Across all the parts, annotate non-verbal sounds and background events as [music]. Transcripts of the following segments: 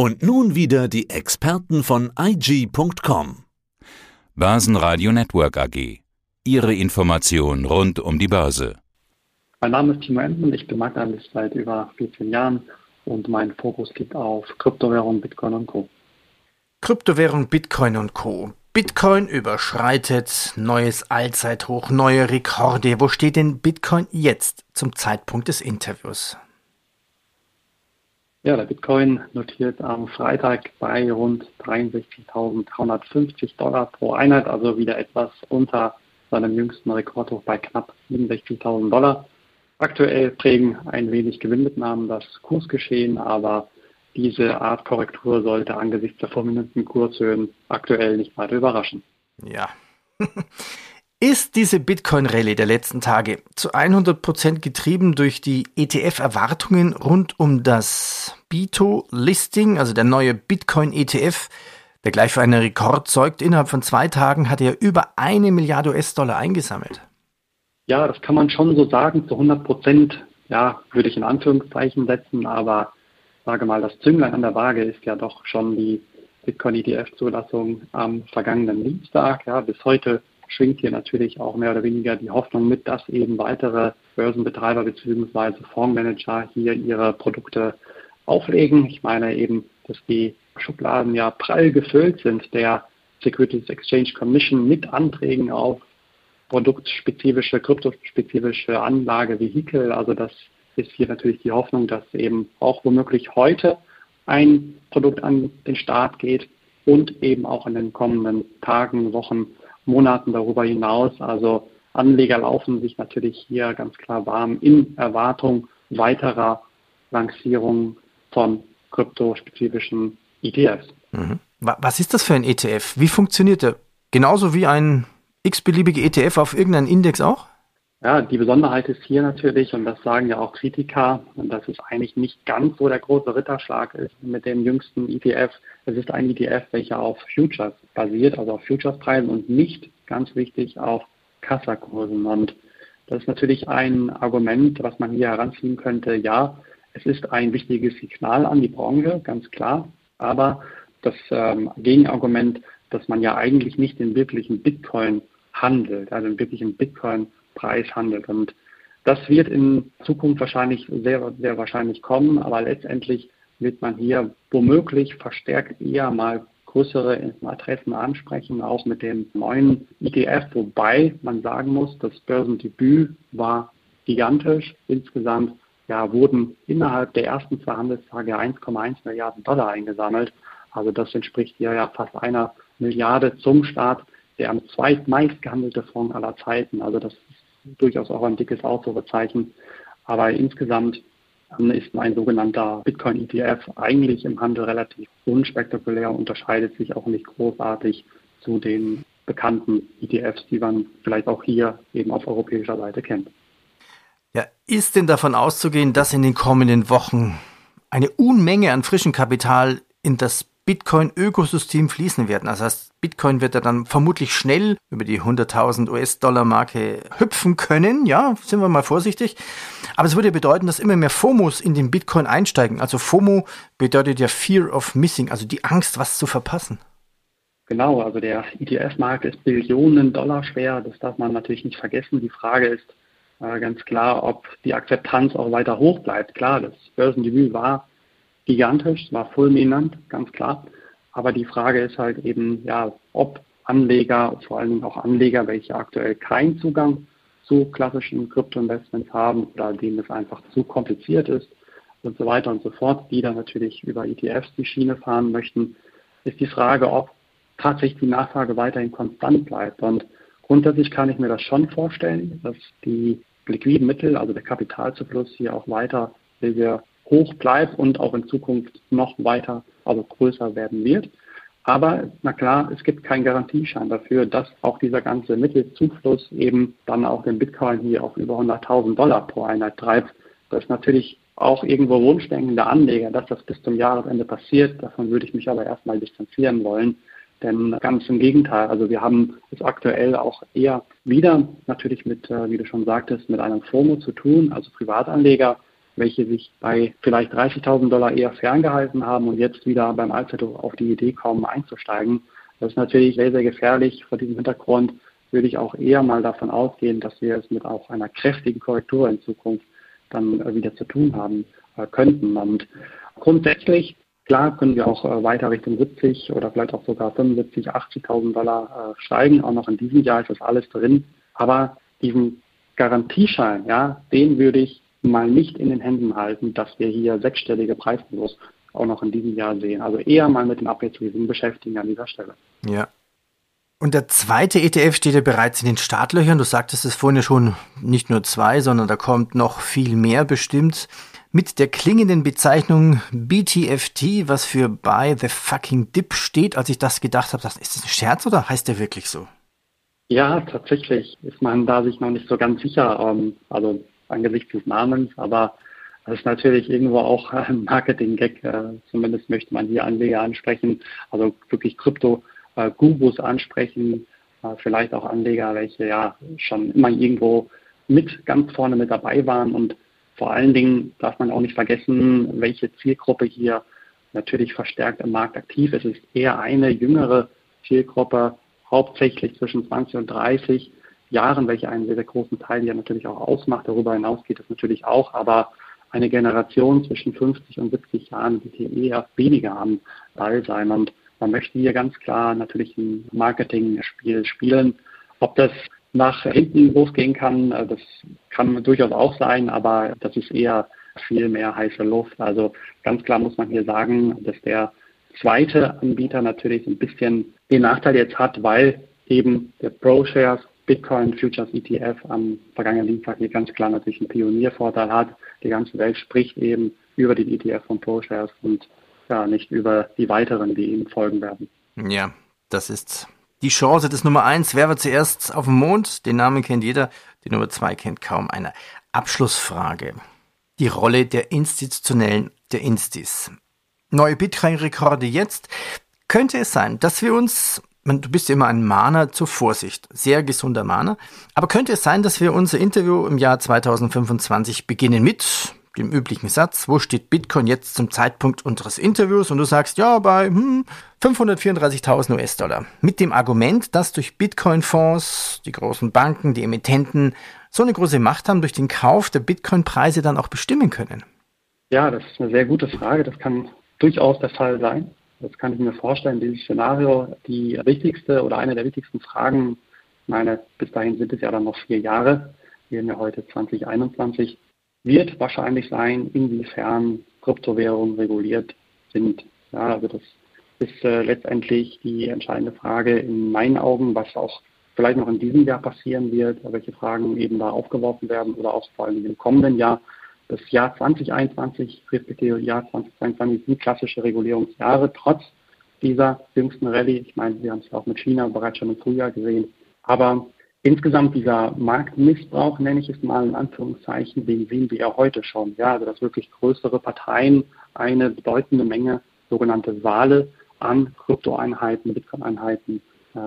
Und nun wieder die Experten von IG.com. Börsenradio Network AG. Ihre Information rund um die Börse. Mein Name ist Timo Enden, ich bin Marktanalyst seit über 14 Jahren und mein Fokus liegt auf Kryptowährung, Bitcoin und Co. Kryptowährung, Bitcoin und Co. Bitcoin überschreitet neues Allzeithoch, neue Rekorde. Wo steht denn Bitcoin jetzt zum Zeitpunkt des Interviews? Ja, der Bitcoin notiert am Freitag bei rund 63.350 Dollar pro Einheit, also wieder etwas unter seinem jüngsten Rekordhoch bei knapp 67.000 Dollar. Aktuell prägen ein wenig Gewinnmitnahmen das Kursgeschehen, aber diese Art Korrektur sollte angesichts der vorminenten Kurshöhen aktuell nicht weiter überraschen. Ja. [laughs] Ist diese Bitcoin-Rallye der letzten Tage zu 100% getrieben durch die ETF-Erwartungen rund um das BITO-Listing, also der neue Bitcoin-ETF, der gleich für einen Rekord zeugt? Innerhalb von zwei Tagen hat er über eine Milliarde US-Dollar eingesammelt. Ja, das kann man schon so sagen. Zu 100 ja, würde ich in Anführungszeichen setzen, aber sage mal, das Zünglein an der Waage ist ja doch schon die Bitcoin-ETF-Zulassung am vergangenen Dienstag. Ja, bis heute schwingt hier natürlich auch mehr oder weniger die Hoffnung mit, dass eben weitere Börsenbetreiber bzw. Fondsmanager hier ihre Produkte auflegen. Ich meine eben, dass die Schubladen ja prall gefüllt sind der Securities Exchange Commission mit Anträgen auf produktspezifische, kryptospezifische Anlagevehikel. Also das ist hier natürlich die Hoffnung, dass eben auch womöglich heute ein Produkt an den Start geht und eben auch in den kommenden Tagen, Wochen Monaten darüber hinaus. Also Anleger laufen sich natürlich hier ganz klar warm in Erwartung weiterer Lancierungen von kryptospezifischen ETFs. Mhm. Was ist das für ein ETF? Wie funktioniert der? Genauso wie ein x-beliebige ETF auf irgendeinen Index auch? Ja, die Besonderheit ist hier natürlich, und das sagen ja auch Kritiker, und das ist eigentlich nicht ganz so der große Ritterschlag ist mit dem jüngsten ETF. Es ist ein ETF, welcher auf Futures basiert, also auf Futurespreisen und nicht, ganz wichtig, auf Kassakursen. Und das ist natürlich ein Argument, was man hier heranziehen könnte. Ja, es ist ein wichtiges Signal an die Branche, ganz klar. Aber das ähm, Gegenargument, dass man ja eigentlich nicht den wirklichen Bitcoin handelt, also den wirklichen Bitcoin Preis handelt. Und das wird in Zukunft wahrscheinlich sehr, sehr wahrscheinlich kommen, aber letztendlich wird man hier womöglich verstärkt eher mal größere Adressen ansprechen, auch mit dem neuen ETF, wobei man sagen muss, das Börsendebüt war gigantisch. Insgesamt ja, wurden innerhalb der ersten zwei Handelstage 1,1 Milliarden Dollar eingesammelt. Also das entspricht hier ja fast einer Milliarde zum Start der am zweitmeist gehandelte Fonds aller Zeiten. Also das durchaus auch ein dickes Ausrufezeichen. Aber insgesamt ähm, ist mein sogenannter Bitcoin-ETF eigentlich im Handel relativ unspektakulär, unterscheidet sich auch nicht großartig zu den bekannten ETFs, die man vielleicht auch hier eben auf europäischer Seite kennt. Ja, ist denn davon auszugehen, dass in den kommenden Wochen eine Unmenge an frischem Kapital in das Bitcoin-Ökosystem fließen werden. Das heißt, Bitcoin wird ja dann vermutlich schnell über die 100.000 US-Dollar-Marke hüpfen können. Ja, sind wir mal vorsichtig. Aber es würde bedeuten, dass immer mehr FOMOs in den Bitcoin einsteigen. Also FOMO bedeutet ja Fear of Missing, also die Angst, was zu verpassen. Genau, also der ETF-Markt ist Billionen Dollar schwer. Das darf man natürlich nicht vergessen. Die Frage ist äh, ganz klar, ob die Akzeptanz auch weiter hoch bleibt. Klar, das Börsendebüt war gigantisch, war fulminant, ganz klar. Aber die Frage ist halt eben, ja, ob Anleger, vor allen Dingen auch Anleger, welche aktuell keinen Zugang zu klassischen Kryptoinvestments haben oder denen es einfach zu kompliziert ist und so weiter und so fort, die dann natürlich über ETFs die Schiene fahren möchten, ist die Frage, ob tatsächlich die Nachfrage weiterhin konstant bleibt. Und grundsätzlich kann ich mir das schon vorstellen, dass die liquiden Mittel, also der Kapitalzufluss hier auch weiter sehr hoch bleibt und auch in Zukunft noch weiter, also größer werden wird. Aber na klar, es gibt keinen Garantieschein dafür, dass auch dieser ganze Mittelzufluss eben dann auch den Bitcoin hier auf über 100.000 Dollar pro Einheit treibt. Das ist natürlich auch irgendwo Wunschdenken der Anleger, dass das bis zum Jahresende passiert. Davon würde ich mich aber erstmal distanzieren wollen. Denn ganz im Gegenteil, also wir haben es aktuell auch eher wieder natürlich mit, äh, wie du schon sagtest, mit einem FOMO zu tun, also Privatanleger welche sich bei vielleicht 30.000 Dollar eher ferngehalten haben und jetzt wieder beim Allzeithoch auf die Idee kommen, einzusteigen. Das ist natürlich sehr, sehr gefährlich. Vor diesem Hintergrund würde ich auch eher mal davon ausgehen, dass wir es mit auch einer kräftigen Korrektur in Zukunft dann äh, wieder zu tun haben äh, könnten. Und grundsätzlich, klar, können wir auch äh, weiter Richtung 70 oder vielleicht auch sogar 75, 80.000 Dollar steigen. Auch noch in diesem Jahr ist das alles drin. Aber diesen Garantieschein, ja, den würde ich mal nicht in den Händen halten, dass wir hier sechsstellige Preisniveaus auch noch in diesem Jahr sehen. Also eher mal mit den Abwärtsrisiken beschäftigen an dieser Stelle. Ja. Und der zweite ETF steht ja bereits in den Startlöchern. Du sagtest es vorhin ja schon, nicht nur zwei, sondern da kommt noch viel mehr bestimmt. Mit der klingenden Bezeichnung BTFT, was für Buy the Fucking Dip steht. Als ich das gedacht habe, ist das ein Scherz oder heißt der wirklich so? Ja, tatsächlich ist man da sich noch nicht so ganz sicher, ähm, also angesichts des Namens, aber das ist natürlich irgendwo auch [laughs] ein Marketing-Gag. Äh, zumindest möchte man hier Anleger ansprechen, also wirklich Krypto-Gurus ansprechen, äh, vielleicht auch Anleger, welche ja schon immer irgendwo mit ganz vorne mit dabei waren und vor allen Dingen darf man auch nicht vergessen, welche Zielgruppe hier natürlich verstärkt im Markt aktiv ist. Es ist eher eine jüngere Zielgruppe, hauptsächlich zwischen 20 und 30 Jahren, welche einen sehr, sehr großen Teil hier natürlich auch ausmacht. Darüber hinaus geht es natürlich auch, aber eine Generation zwischen 50 und 70 Jahren wird hier eher weniger am Ball sein. Und man möchte hier ganz klar natürlich ein Marketing-Spiel spielen. Ob das nach hinten losgehen kann, äh, das kann durchaus auch sein, aber das ist eher viel mehr heiße Luft. Also ganz klar muss man hier sagen, dass der zweite Anbieter natürlich ein bisschen den Nachteil jetzt hat, weil eben der ProShares Bitcoin Futures ETF am vergangenen Dienstag hier ganz klar natürlich einen Pioniervorteil hat. Die ganze Welt spricht eben über den ETF von ProShares und ja, nicht über die weiteren, die ihm folgen werden. Ja, das ist die Chance des Nummer eins. Wer war zuerst auf dem Mond? Den Namen kennt jeder, die Nummer zwei kennt kaum einer. Abschlussfrage. Die Rolle der institutionellen, der Instis. Neue Bitcoin-Rekorde jetzt. Könnte es sein, dass wir uns du bist ja immer ein Mahner zur Vorsicht, sehr gesunder Mahner. Aber könnte es sein, dass wir unser Interview im Jahr 2025 beginnen mit dem üblichen Satz, wo steht Bitcoin jetzt zum Zeitpunkt unseres Interviews? Und du sagst, ja, bei hm, 534.000 US-Dollar. Mit dem Argument, dass durch Bitcoin-Fonds, die großen Banken, die Emittenten so eine große Macht haben, durch den Kauf der Bitcoin-Preise dann auch bestimmen können. Ja, das ist eine sehr gute Frage. Das kann durchaus der Fall sein. Das kann ich mir vorstellen, dieses Szenario. Die wichtigste oder eine der wichtigsten Fragen, meine, bis dahin sind es ja dann noch vier Jahre, wir haben ja heute 2021, wird wahrscheinlich sein, inwiefern Kryptowährungen reguliert sind. Ja, also das ist äh, letztendlich die entscheidende Frage in meinen Augen, was auch vielleicht noch in diesem Jahr passieren wird, welche Fragen eben da aufgeworfen werden oder auch vor allem im kommenden Jahr das Jahr 2021 respektive Jahr 2022 sind klassische Regulierungsjahre, trotz dieser jüngsten Rallye. Ich meine, wir haben es auch mit China bereits schon im Frühjahr gesehen. Aber insgesamt dieser Marktmissbrauch, nenne ich es mal in Anführungszeichen, den sehen wir ja heute schon. Ja, also dass wirklich größere Parteien eine bedeutende Menge sogenannte Wale an Kryptoeinheiten, Bitcoin-Einheiten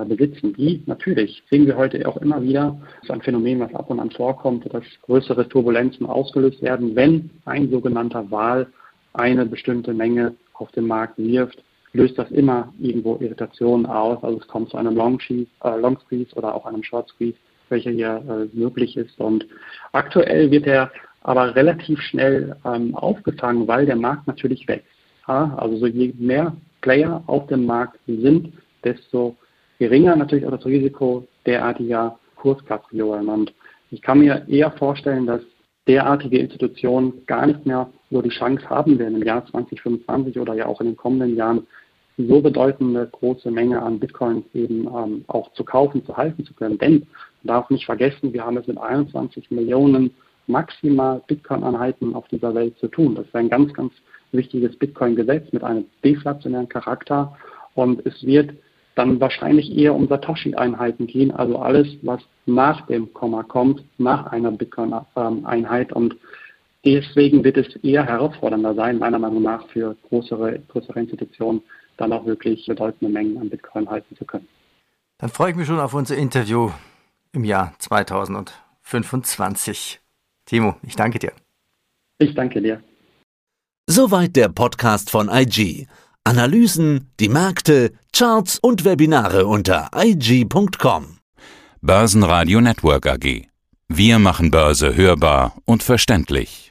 besitzen, die natürlich, sehen wir heute auch immer wieder, das ist ein Phänomen, was ab und an vorkommt, dass größere Turbulenzen ausgelöst werden, wenn ein sogenannter Wahl eine bestimmte Menge auf den Markt wirft, löst das immer irgendwo Irritationen aus. Also es kommt zu einem Long, äh, Long Squeeze oder auch einem Short Squeeze, welcher hier äh, möglich ist. Und aktuell wird er aber relativ schnell ähm, aufgefangen, weil der Markt natürlich wächst. Ja? Also so je mehr Player auf dem Markt sind, desto geringer natürlich auch das Risiko derartiger. Und ich kann mir eher vorstellen, dass derartige Institutionen gar nicht mehr so die Chance haben werden, im Jahr 2025 oder ja auch in den kommenden Jahren so bedeutende große Menge an Bitcoins eben ähm, auch zu kaufen, zu halten zu können. Denn man darf nicht vergessen, wir haben es mit 21 Millionen maximal Bitcoin-Einheiten auf dieser Welt zu tun. Das ist ein ganz, ganz wichtiges Bitcoin-Gesetz mit einem deflationären Charakter und es wird dann wahrscheinlich eher um Satoshi-Einheiten gehen, also alles, was nach dem Komma kommt, nach einer Bitcoin-Einheit. Und deswegen wird es eher herausfordernder sein, meiner Meinung nach, für größere, größere Institutionen dann auch wirklich bedeutende Mengen an Bitcoin halten zu können. Dann freue ich mich schon auf unser Interview im Jahr 2025. Timo, ich danke dir. Ich danke dir. Soweit der Podcast von IG. Analysen, die Märkte, Charts und Webinare unter IG.com. Börsenradio Network AG. Wir machen Börse hörbar und verständlich.